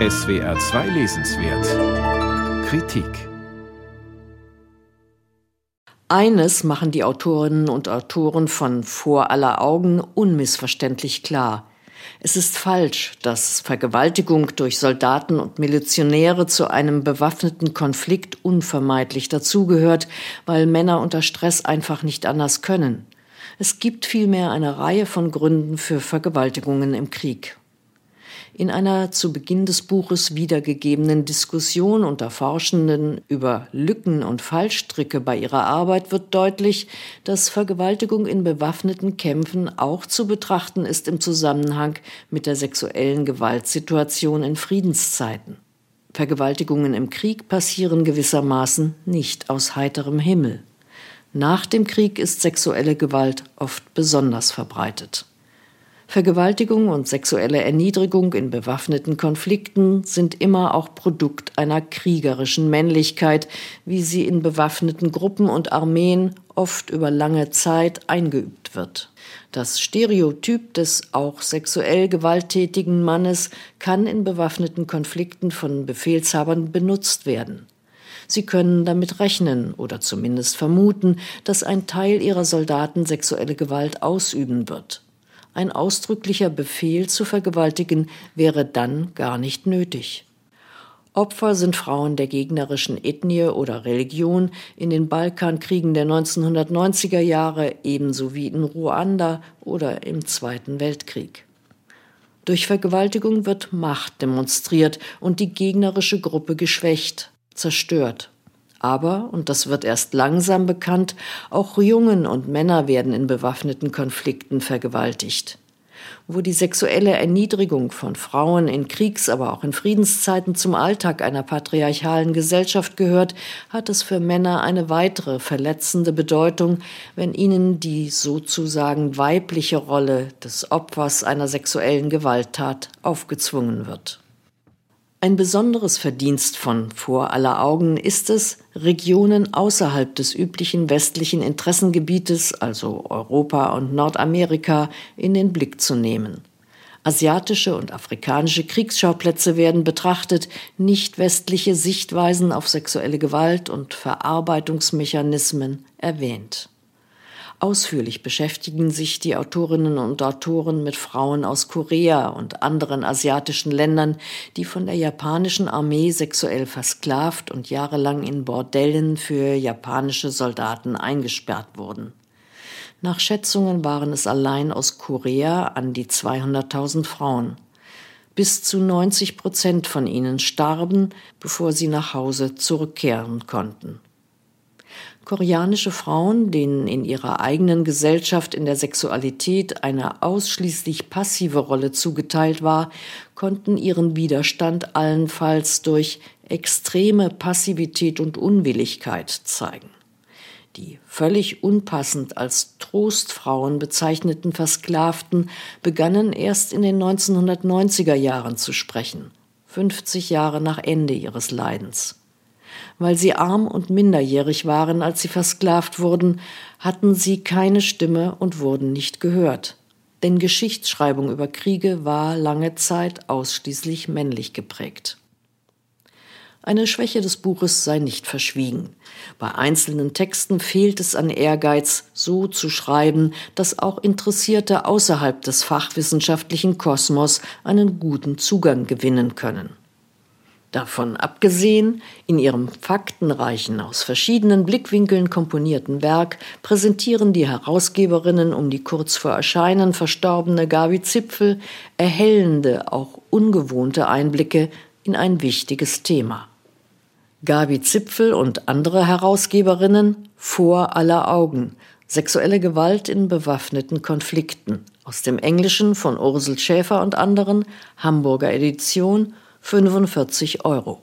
SWR 2 Lesenswert Kritik Eines machen die Autorinnen und Autoren von Vor aller Augen unmissverständlich klar. Es ist falsch, dass Vergewaltigung durch Soldaten und Milizionäre zu einem bewaffneten Konflikt unvermeidlich dazugehört, weil Männer unter Stress einfach nicht anders können. Es gibt vielmehr eine Reihe von Gründen für Vergewaltigungen im Krieg. In einer zu Beginn des Buches wiedergegebenen Diskussion unter Forschenden über Lücken und Fallstricke bei ihrer Arbeit wird deutlich, dass Vergewaltigung in bewaffneten Kämpfen auch zu betrachten ist im Zusammenhang mit der sexuellen Gewaltsituation in Friedenszeiten. Vergewaltigungen im Krieg passieren gewissermaßen nicht aus heiterem Himmel. Nach dem Krieg ist sexuelle Gewalt oft besonders verbreitet. Vergewaltigung und sexuelle Erniedrigung in bewaffneten Konflikten sind immer auch Produkt einer kriegerischen Männlichkeit, wie sie in bewaffneten Gruppen und Armeen oft über lange Zeit eingeübt wird. Das Stereotyp des auch sexuell gewalttätigen Mannes kann in bewaffneten Konflikten von Befehlshabern benutzt werden. Sie können damit rechnen oder zumindest vermuten, dass ein Teil ihrer Soldaten sexuelle Gewalt ausüben wird. Ein ausdrücklicher Befehl zu vergewaltigen wäre dann gar nicht nötig. Opfer sind Frauen der gegnerischen Ethnie oder Religion in den Balkankriegen der 1990er Jahre ebenso wie in Ruanda oder im Zweiten Weltkrieg. Durch Vergewaltigung wird Macht demonstriert und die gegnerische Gruppe geschwächt, zerstört. Aber, und das wird erst langsam bekannt, auch Jungen und Männer werden in bewaffneten Konflikten vergewaltigt. Wo die sexuelle Erniedrigung von Frauen in Kriegs-, aber auch in Friedenszeiten zum Alltag einer patriarchalen Gesellschaft gehört, hat es für Männer eine weitere verletzende Bedeutung, wenn ihnen die sozusagen weibliche Rolle des Opfers einer sexuellen Gewalttat aufgezwungen wird. Ein besonderes Verdienst von Vor aller Augen ist es, Regionen außerhalb des üblichen westlichen Interessengebietes, also Europa und Nordamerika, in den Blick zu nehmen. Asiatische und afrikanische Kriegsschauplätze werden betrachtet, nicht westliche Sichtweisen auf sexuelle Gewalt und Verarbeitungsmechanismen erwähnt. Ausführlich beschäftigen sich die Autorinnen und Autoren mit Frauen aus Korea und anderen asiatischen Ländern, die von der japanischen Armee sexuell versklavt und jahrelang in Bordellen für japanische Soldaten eingesperrt wurden. Nach Schätzungen waren es allein aus Korea an die 200.000 Frauen. Bis zu 90 Prozent von ihnen starben, bevor sie nach Hause zurückkehren konnten. Koreanische Frauen, denen in ihrer eigenen Gesellschaft in der Sexualität eine ausschließlich passive Rolle zugeteilt war, konnten ihren Widerstand allenfalls durch extreme Passivität und Unwilligkeit zeigen. Die völlig unpassend als Trostfrauen bezeichneten Versklavten begannen erst in den 1990er Jahren zu sprechen, 50 Jahre nach Ende ihres Leidens. Weil sie arm und minderjährig waren, als sie versklavt wurden, hatten sie keine Stimme und wurden nicht gehört. Denn Geschichtsschreibung über Kriege war lange Zeit ausschließlich männlich geprägt. Eine Schwäche des Buches sei nicht verschwiegen. Bei einzelnen Texten fehlt es an Ehrgeiz, so zu schreiben, dass auch Interessierte außerhalb des fachwissenschaftlichen Kosmos einen guten Zugang gewinnen können. Davon abgesehen, in ihrem faktenreichen, aus verschiedenen Blickwinkeln komponierten Werk präsentieren die Herausgeberinnen um die kurz vor Erscheinen verstorbene Gabi Zipfel erhellende, auch ungewohnte Einblicke in ein wichtiges Thema. Gabi Zipfel und andere Herausgeberinnen vor aller Augen Sexuelle Gewalt in bewaffneten Konflikten aus dem Englischen von Ursel Schäfer und anderen, Hamburger Edition 45 Euro.